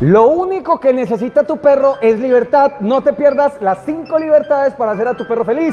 Lo único que necesita tu perro es libertad. No te pierdas las 5 libertades para hacer a tu perro feliz.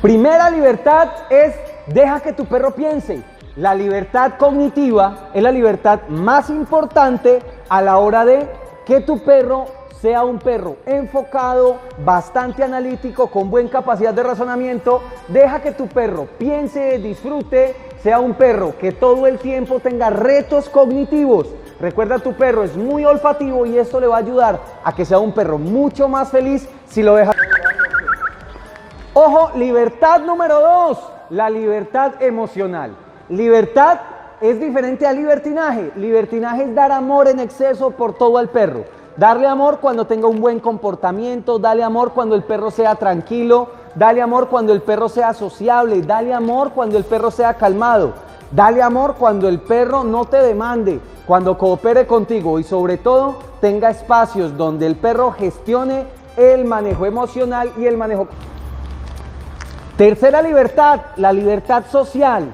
Primera libertad es deja que tu perro piense. La libertad cognitiva es la libertad más importante a la hora de que tu perro sea un perro enfocado, bastante analítico, con buena capacidad de razonamiento. Deja que tu perro piense, disfrute, sea un perro que todo el tiempo tenga retos cognitivos. Recuerda, tu perro es muy olfativo y esto le va a ayudar a que sea un perro mucho más feliz si lo deja. Ojo, libertad número dos, la libertad emocional. Libertad es diferente a libertinaje. Libertinaje es dar amor en exceso por todo al perro. Darle amor cuando tenga un buen comportamiento, dale amor cuando el perro sea tranquilo, dale amor cuando el perro sea sociable, dale amor cuando el perro sea calmado, dale amor cuando el perro no te demande, cuando coopere contigo y sobre todo tenga espacios donde el perro gestione el manejo emocional y el manejo... Tercera libertad, la libertad social.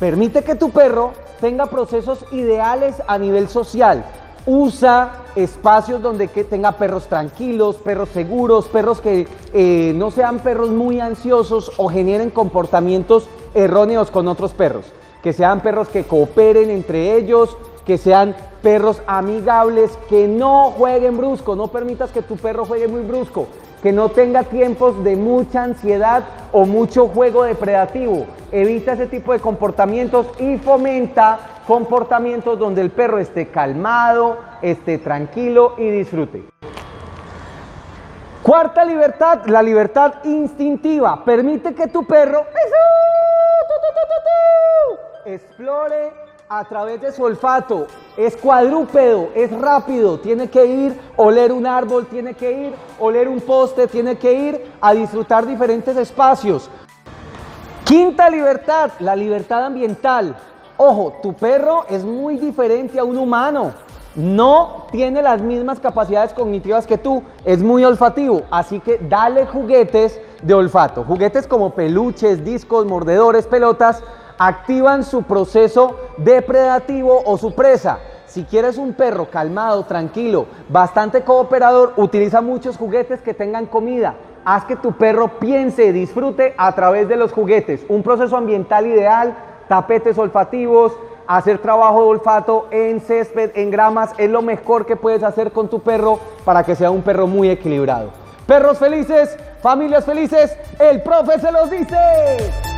Permite que tu perro tenga procesos ideales a nivel social. Usa espacios donde que tenga perros tranquilos, perros seguros, perros que eh, no sean perros muy ansiosos o generen comportamientos erróneos con otros perros. Que sean perros que cooperen entre ellos, que sean perros amigables, que no jueguen brusco. No permitas que tu perro juegue muy brusco que no tenga tiempos de mucha ansiedad o mucho juego depredativo. Evita ese tipo de comportamientos y fomenta comportamientos donde el perro esté calmado, esté tranquilo y disfrute. Cuarta libertad, la libertad instintiva. Permite que tu perro explore a través de su olfato. Es cuadrúpedo, es rápido, tiene que ir, oler un árbol, tiene que ir, oler un poste, tiene que ir a disfrutar diferentes espacios. Quinta libertad, la libertad ambiental. Ojo, tu perro es muy diferente a un humano. No tiene las mismas capacidades cognitivas que tú, es muy olfativo, así que dale juguetes de olfato. Juguetes como peluches, discos, mordedores, pelotas, activan su proceso depredativo o su presa. Si quieres un perro calmado, tranquilo, bastante cooperador, utiliza muchos juguetes que tengan comida. Haz que tu perro piense, disfrute a través de los juguetes. Un proceso ambiental ideal, tapetes olfativos, hacer trabajo de olfato en césped, en gramas, es lo mejor que puedes hacer con tu perro para que sea un perro muy equilibrado. Perros felices, familias felices, el profe se los dice.